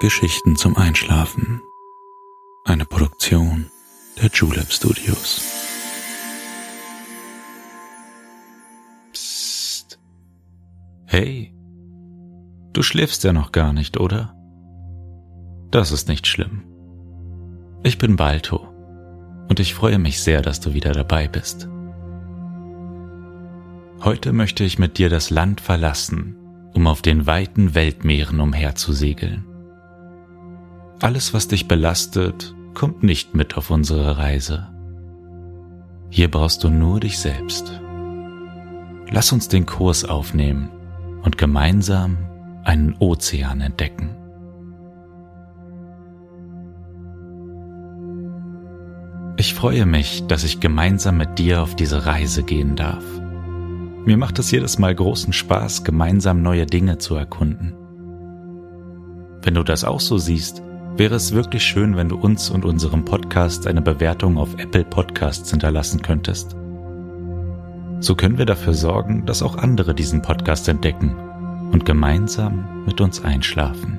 Geschichten zum Einschlafen. Eine Produktion der Julep Studios. Psst. Hey, du schläfst ja noch gar nicht, oder? Das ist nicht schlimm. Ich bin Balto und ich freue mich sehr, dass du wieder dabei bist. Heute möchte ich mit dir das Land verlassen, um auf den weiten Weltmeeren umherzusegeln. Alles, was dich belastet, kommt nicht mit auf unsere Reise. Hier brauchst du nur dich selbst. Lass uns den Kurs aufnehmen und gemeinsam einen Ozean entdecken. Ich freue mich, dass ich gemeinsam mit dir auf diese Reise gehen darf. Mir macht es jedes Mal großen Spaß, gemeinsam neue Dinge zu erkunden. Wenn du das auch so siehst, wäre es wirklich schön, wenn du uns und unserem Podcast eine Bewertung auf Apple Podcasts hinterlassen könntest. So können wir dafür sorgen, dass auch andere diesen Podcast entdecken und gemeinsam mit uns einschlafen.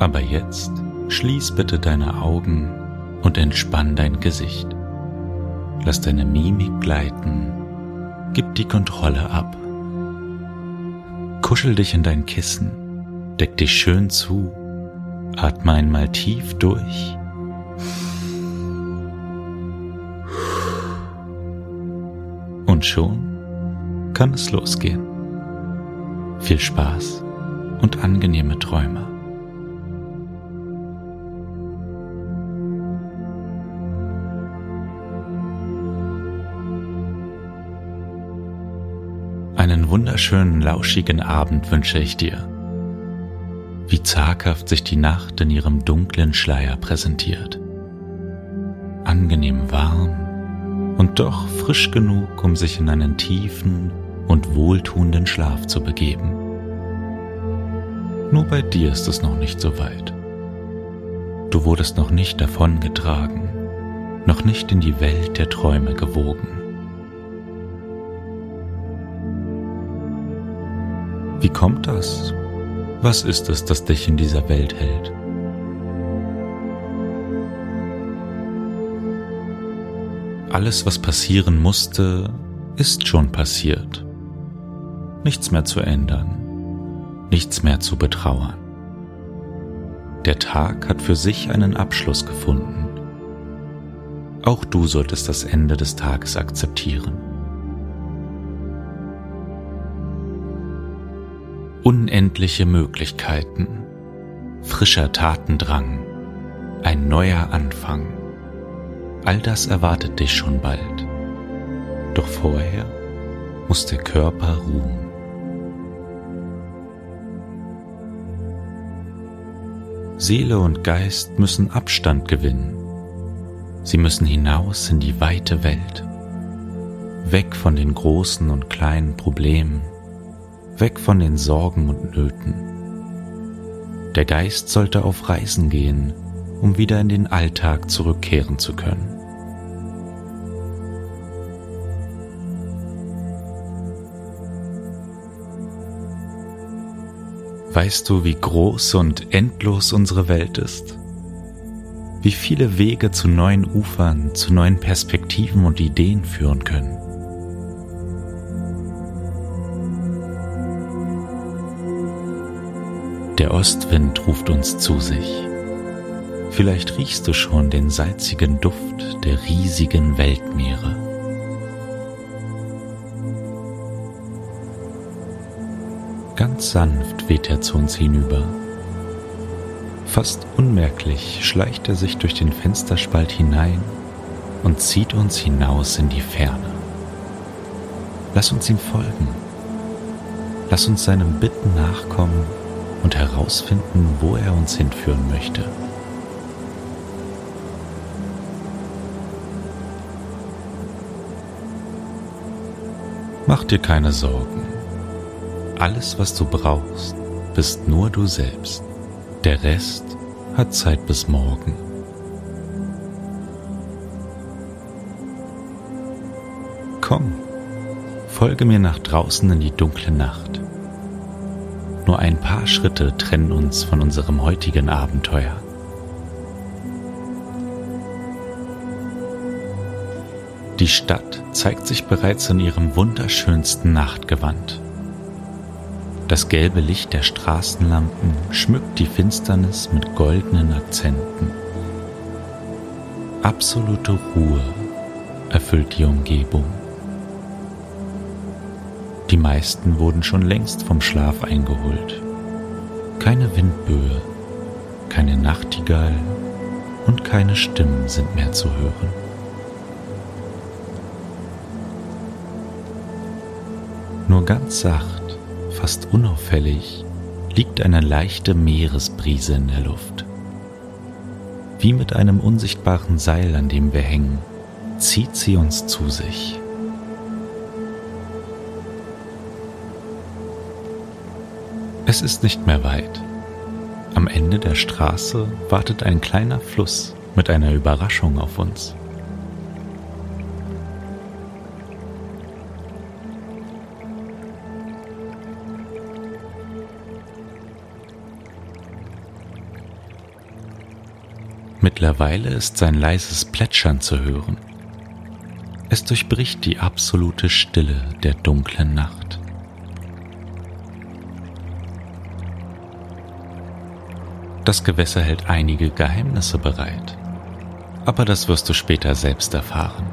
Aber jetzt schließ bitte deine Augen und entspann dein Gesicht. Lass deine Mimik gleiten, gib die Kontrolle ab. Kuschel dich in dein Kissen, deck dich schön zu, atme einmal tief durch. Und schon kann es losgehen. Viel Spaß und angenehme Träume. Einen wunderschönen, lauschigen Abend wünsche ich dir. Wie zaghaft sich die Nacht in ihrem dunklen Schleier präsentiert. Angenehm warm und doch frisch genug, um sich in einen tiefen und wohltuenden Schlaf zu begeben. Nur bei dir ist es noch nicht so weit. Du wurdest noch nicht davongetragen, noch nicht in die Welt der Träume gewogen. Kommt das? Was ist es, das dich in dieser Welt hält? Alles, was passieren musste, ist schon passiert. Nichts mehr zu ändern, nichts mehr zu betrauern. Der Tag hat für sich einen Abschluss gefunden. Auch du solltest das Ende des Tages akzeptieren. Unendliche Möglichkeiten, frischer Tatendrang, ein neuer Anfang. All das erwartet dich schon bald. Doch vorher muss der Körper ruhen. Seele und Geist müssen Abstand gewinnen. Sie müssen hinaus in die weite Welt, weg von den großen und kleinen Problemen, weg von den Sorgen und Nöten. Der Geist sollte auf Reisen gehen, um wieder in den Alltag zurückkehren zu können. Weißt du, wie groß und endlos unsere Welt ist? Wie viele Wege zu neuen Ufern, zu neuen Perspektiven und Ideen führen können? Der Ostwind ruft uns zu sich. Vielleicht riechst du schon den salzigen Duft der riesigen Weltmeere. Ganz sanft weht er zu uns hinüber. Fast unmerklich schleicht er sich durch den Fensterspalt hinein und zieht uns hinaus in die Ferne. Lass uns ihm folgen. Lass uns seinem Bitten nachkommen und herausfinden, wo er uns hinführen möchte. Mach dir keine Sorgen. Alles, was du brauchst, bist nur du selbst. Der Rest hat Zeit bis morgen. Komm, Folge mir nach draußen in die dunkle Nacht. Nur ein paar Schritte trennen uns von unserem heutigen Abenteuer. Die Stadt zeigt sich bereits in ihrem wunderschönsten Nachtgewand. Das gelbe Licht der Straßenlampen schmückt die Finsternis mit goldenen Akzenten. Absolute Ruhe erfüllt die Umgebung. Die meisten wurden schon längst vom Schlaf eingeholt. Keine Windböe, keine Nachtigall und keine Stimmen sind mehr zu hören. Nur ganz sacht fast unauffällig liegt eine leichte Meeresbrise in der Luft. Wie mit einem unsichtbaren Seil, an dem wir hängen, zieht sie uns zu sich. Es ist nicht mehr weit. Am Ende der Straße wartet ein kleiner Fluss mit einer Überraschung auf uns. Mittlerweile ist sein leises Plätschern zu hören. Es durchbricht die absolute Stille der dunklen Nacht. Das Gewässer hält einige Geheimnisse bereit, aber das wirst du später selbst erfahren.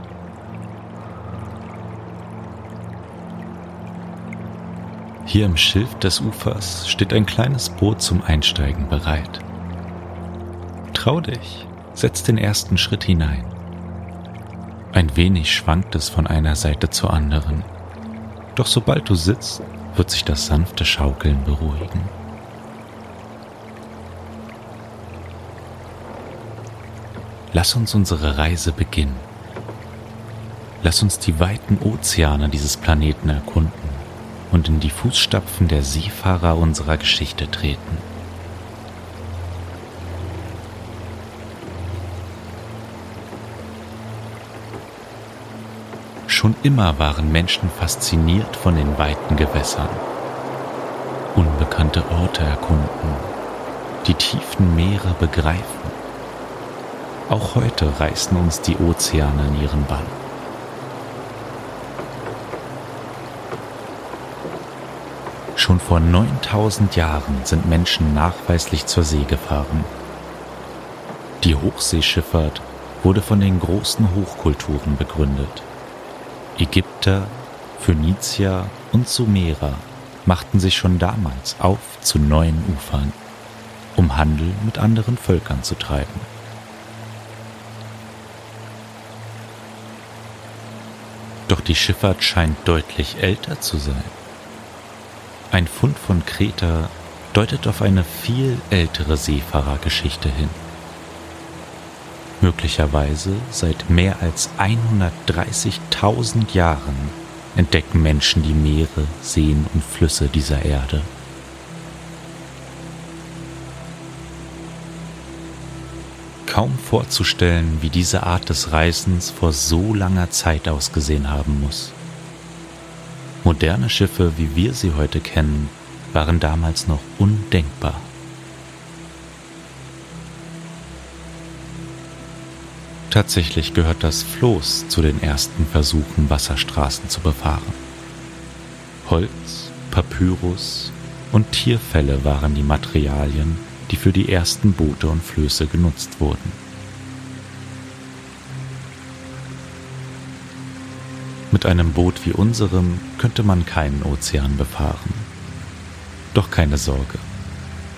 Hier im Schilf des Ufers steht ein kleines Boot zum Einsteigen bereit. Trau dich, setz den ersten Schritt hinein. Ein wenig schwankt es von einer Seite zur anderen, doch sobald du sitzt, wird sich das sanfte Schaukeln beruhigen. Lass uns unsere Reise beginnen. Lass uns die weiten Ozeane dieses Planeten erkunden und in die Fußstapfen der Seefahrer unserer Geschichte treten. Schon immer waren Menschen fasziniert von den weiten Gewässern. Unbekannte Orte erkunden, die tiefen Meere begreifen. Auch heute reißen uns die Ozeane in ihren Bann. Schon vor 9000 Jahren sind Menschen nachweislich zur See gefahren. Die Hochseeschifffahrt wurde von den großen Hochkulturen begründet. Ägypter, Phönizier und Sumerer machten sich schon damals auf zu neuen Ufern, um Handel mit anderen Völkern zu treiben. Die Schifffahrt scheint deutlich älter zu sein. Ein Fund von Kreta deutet auf eine viel ältere Seefahrergeschichte hin möglicherweise seit mehr als 130.000 Jahren entdecken Menschen die Meere, Seen und Flüsse dieser Erde. Kaum vorzustellen, wie diese Art des Reisens vor so langer Zeit ausgesehen haben muss. Moderne Schiffe, wie wir sie heute kennen, waren damals noch undenkbar. Tatsächlich gehört das Floß zu den ersten Versuchen, Wasserstraßen zu befahren. Holz, Papyrus und Tierfelle waren die Materialien, die für die ersten Boote und Flöße genutzt wurden. Mit einem Boot wie unserem könnte man keinen Ozean befahren. Doch keine Sorge,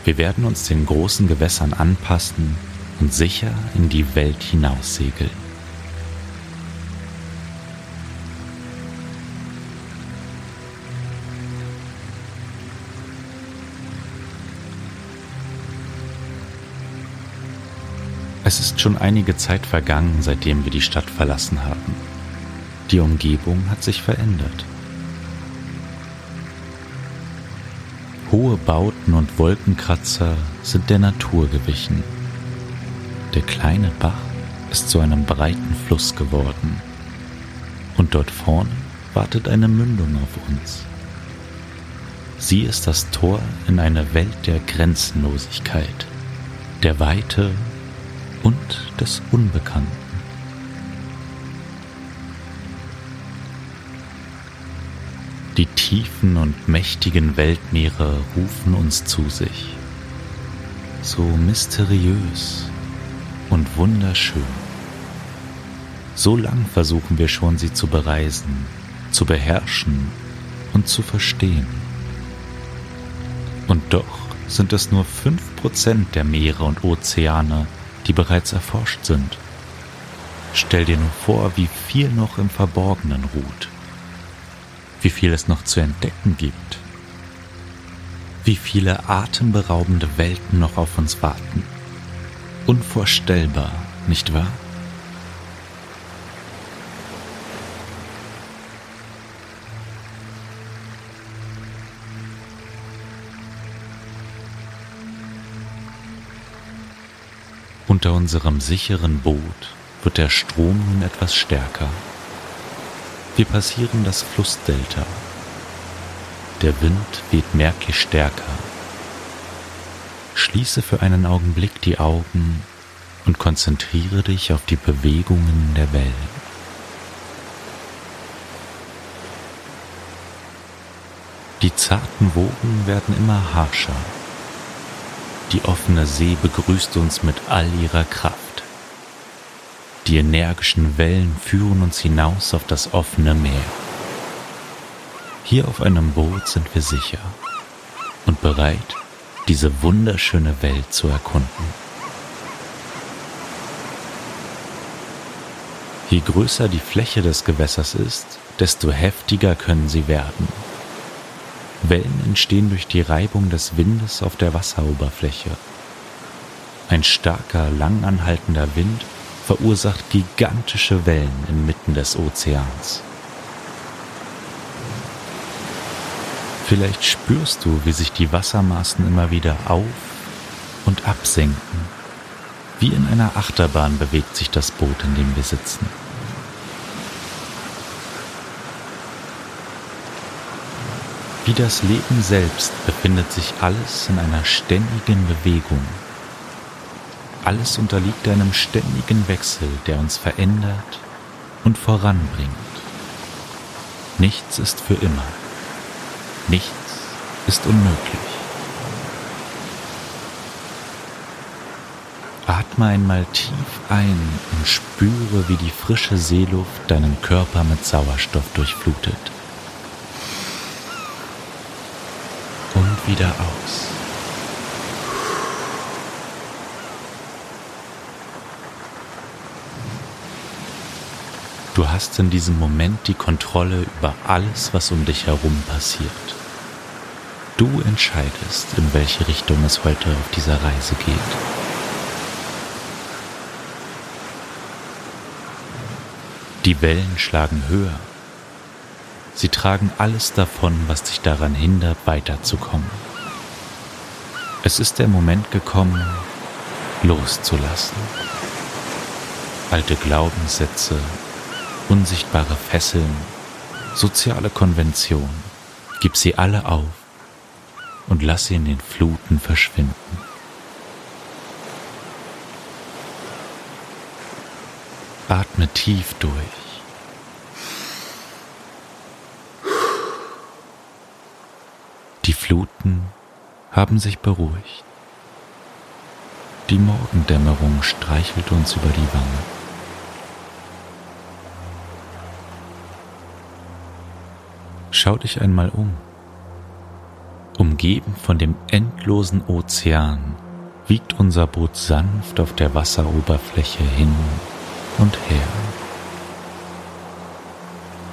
wir werden uns den großen Gewässern anpassen und sicher in die Welt hinaussegeln. Es ist schon einige Zeit vergangen, seitdem wir die Stadt verlassen haben. Die Umgebung hat sich verändert. Hohe Bauten und Wolkenkratzer sind der Natur gewichen der kleine Bach ist zu einem breiten Fluss geworden und dort vorne wartet eine Mündung auf uns. Sie ist das Tor in eine Welt der Grenzenlosigkeit, der Weite und des Unbekannten. Die tiefen und mächtigen Weltmeere rufen uns zu sich, so mysteriös und wunderschön. So lang versuchen wir schon, sie zu bereisen, zu beherrschen und zu verstehen. Und doch sind es nur fünf Prozent der Meere und Ozeane, die bereits erforscht sind. Stell dir nur vor, wie viel noch im Verborgenen ruht, wie viel es noch zu entdecken gibt, wie viele atemberaubende Welten noch auf uns warten. Unvorstellbar, nicht wahr? Unter unserem sicheren Boot wird der Strom nun etwas stärker. Wir passieren das Flussdelta. Der Wind weht merklich stärker. Schließe für einen Augenblick die Augen und konzentriere dich auf die Bewegungen der Wellen. Die zarten Wogen werden immer harscher. Die offene See begrüßt uns mit all ihrer Kraft. Die energischen Wellen führen uns hinaus auf das offene Meer. Hier auf einem Boot sind wir sicher und bereit, diese wunderschöne Welt zu erkunden. Je größer die Fläche des Gewässers ist, desto heftiger können sie werden. Wellen entstehen durch die Reibung des Windes auf der Wasseroberfläche. Ein starker, langanhaltender Wind verursacht gigantische Wellen inmitten des Ozeans. Vielleicht spürst du, wie sich die Wassermaßen immer wieder auf und absenken. Wie in einer Achterbahn bewegt sich das Boot, in dem wir sitzen. Wie das Leben selbst befindet sich alles in einer ständigen Bewegung. Alles unterliegt einem ständigen Wechsel, der uns verändert und voranbringt. Nichts ist für immer. Nichts ist unmöglich. Atme einmal tief ein und spüre, wie die frische Seeluft deinen Körper mit Sauerstoff durchflutet. Wieder aus. Du hast in diesem Moment die Kontrolle über alles, was um dich herum passiert. Du entscheidest, in welche Richtung es heute auf dieser Reise geht. Die Wellen schlagen höher Sie tragen alles davon, was dich daran hindert, weiterzukommen. Es ist der Moment gekommen, loszulassen. Alte Glaubenssätze, unsichtbare Fesseln, soziale Konventionen, gib sie alle auf und lass sie in den Fluten verschwinden. Atme tief durch. Die Fluten haben sich beruhigt. Die Morgendämmerung streichelt uns über die Wange. Schau dich einmal um. Umgeben von dem endlosen Ozean wiegt unser Boot sanft auf der Wasseroberfläche hin und her.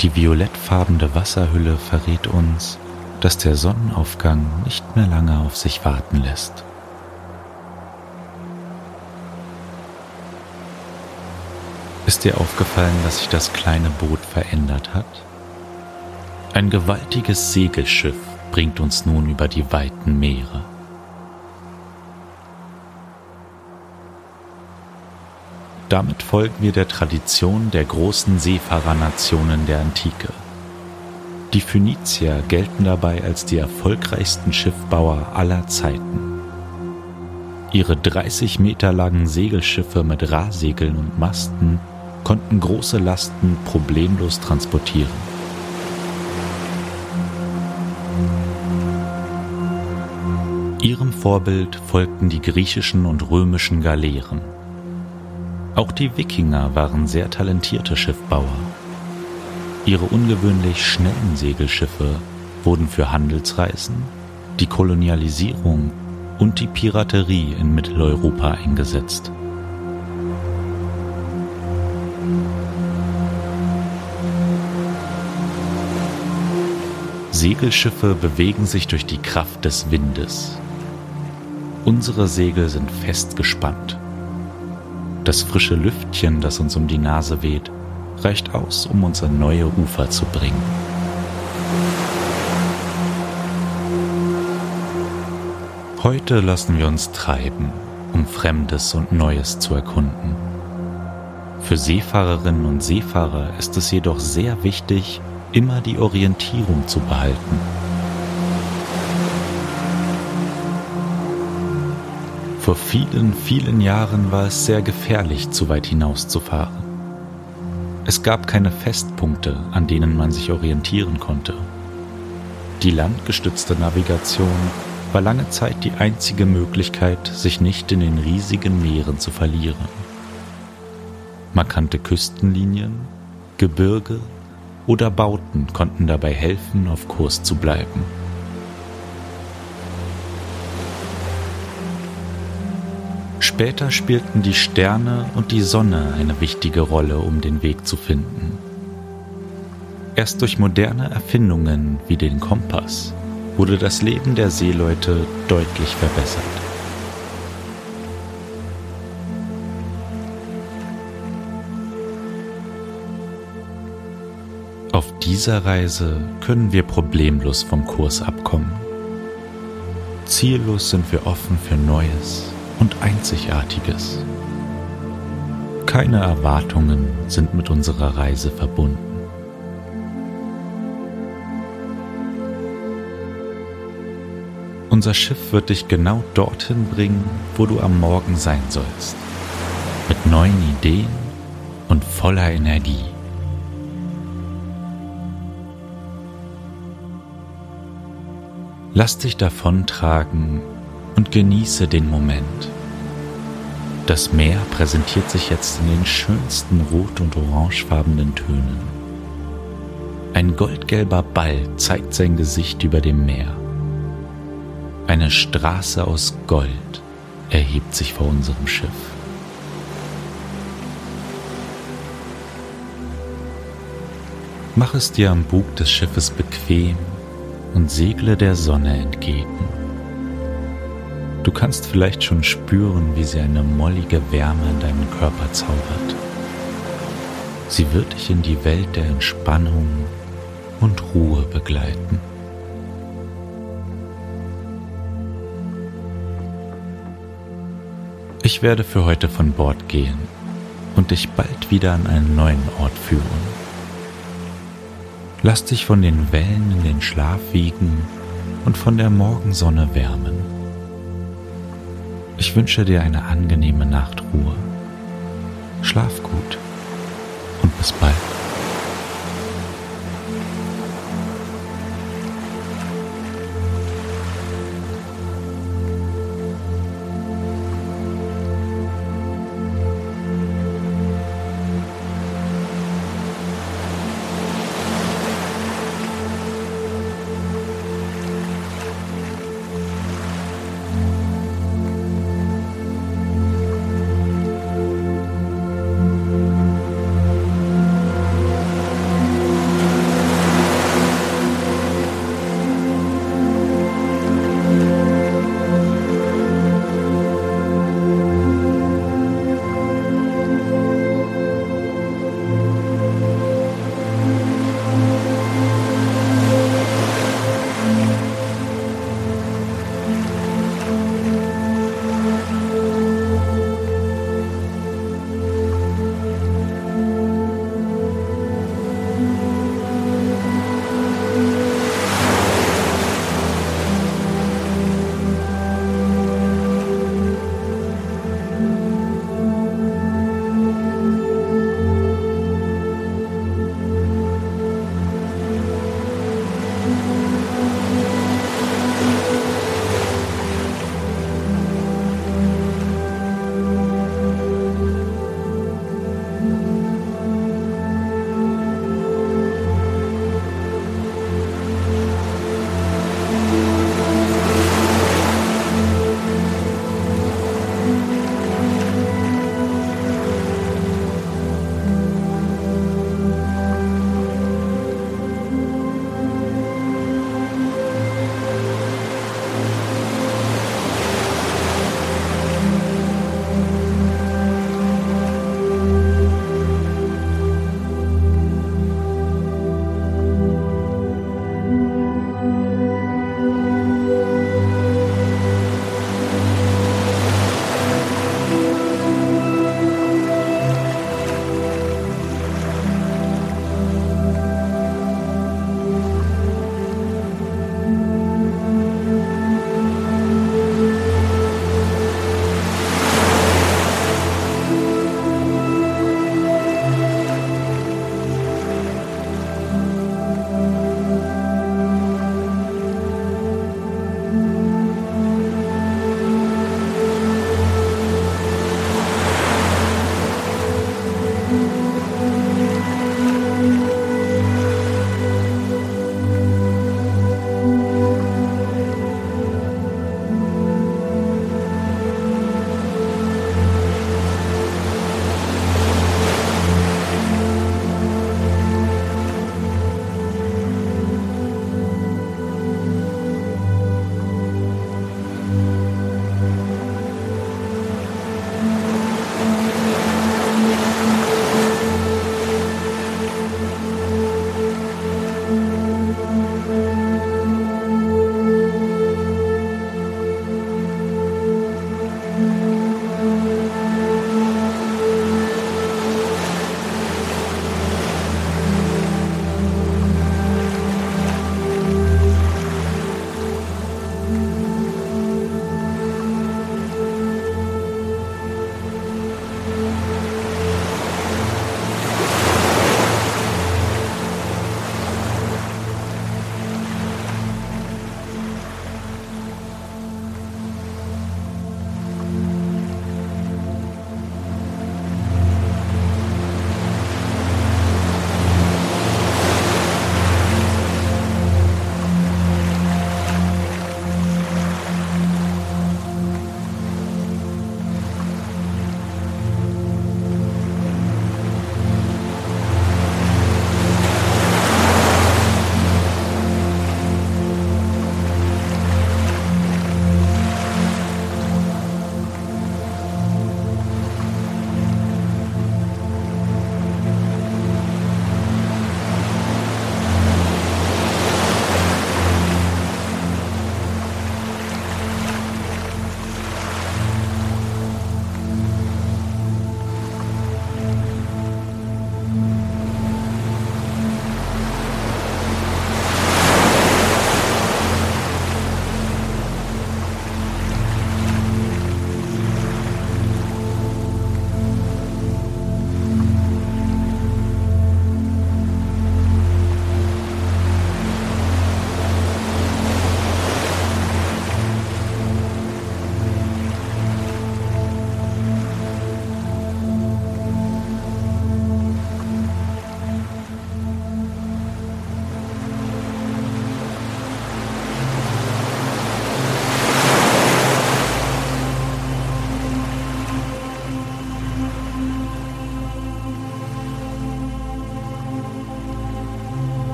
Die violettfarbene Wasserhülle verrät uns, dass der Sonnenaufgang nicht mehr lange auf sich warten lässt. Ist dir aufgefallen, dass sich das kleine Boot verändert hat? Ein gewaltiges Segelschiff bringt uns nun über die weiten Meere. Damit folgen wir der Tradition der großen Seefahrernationen der Antike. Die Phönizier gelten dabei als die erfolgreichsten Schiffbauer aller Zeiten. Ihre 30 Meter langen Segelschiffe mit Rahsegeln und Masten konnten große Lasten problemlos transportieren. Ihrem Vorbild folgten die griechischen und römischen Galeeren. Auch die Wikinger waren sehr talentierte Schiffbauer. Ihre ungewöhnlich schnellen Segelschiffe wurden für Handelsreisen, die Kolonialisierung und die Piraterie in Mitteleuropa eingesetzt. Segelschiffe bewegen sich durch die Kraft des Windes. Unsere Segel sind fest gespannt. Das frische Lüftchen, das uns um die Nase weht, reicht aus, um uns an neue Ufer zu bringen. Heute lassen wir uns treiben, um Fremdes und Neues zu erkunden. Für Seefahrerinnen und Seefahrer ist es jedoch sehr wichtig, immer die Orientierung zu behalten. Vor vielen, vielen Jahren war es sehr gefährlich, zu weit hinauszufahren. Es gab keine Festpunkte, an denen man sich orientieren konnte. Die landgestützte Navigation war lange Zeit die einzige Möglichkeit, sich nicht in den riesigen Meeren zu verlieren. Markante Küstenlinien, Gebirge oder Bauten konnten dabei helfen, auf Kurs zu bleiben. Später spielten die Sterne und die Sonne eine wichtige Rolle, um den Weg zu finden. Erst durch moderne Erfindungen wie den Kompass wurde das Leben der Seeleute deutlich verbessert. Auf dieser Reise können wir problemlos vom Kurs abkommen. Ziellos sind wir offen für Neues und Einzigartiges. Keine Erwartungen sind mit unserer Reise verbunden. Unser Schiff wird dich genau dorthin bringen, wo du am Morgen sein sollst. Mit neuen Ideen und voller Energie. Lass dich davontragen und genieße den Moment. Das Meer präsentiert sich jetzt in den schönsten rot- und orangefarbenen Tönen. Ein goldgelber Ball zeigt sein Gesicht über dem Meer. Eine Straße aus Gold erhebt sich vor unserem Schiff. Mach es dir am Bug des Schiffes bequem und segle der Sonne entgegen. Du kannst vielleicht schon spüren, wie sie eine mollige Wärme in deinen Körper zaubert. Sie wird dich in die Welt der Entspannung und Ruhe begleiten. Ich werde für heute von Bord gehen und dich bald wieder an einen neuen Ort führen. Lass dich von den Wellen in den Schlaf wiegen und von der Morgensonne wärmen. Ich wünsche dir eine angenehme Nachtruhe. Schlaf gut und bis bald.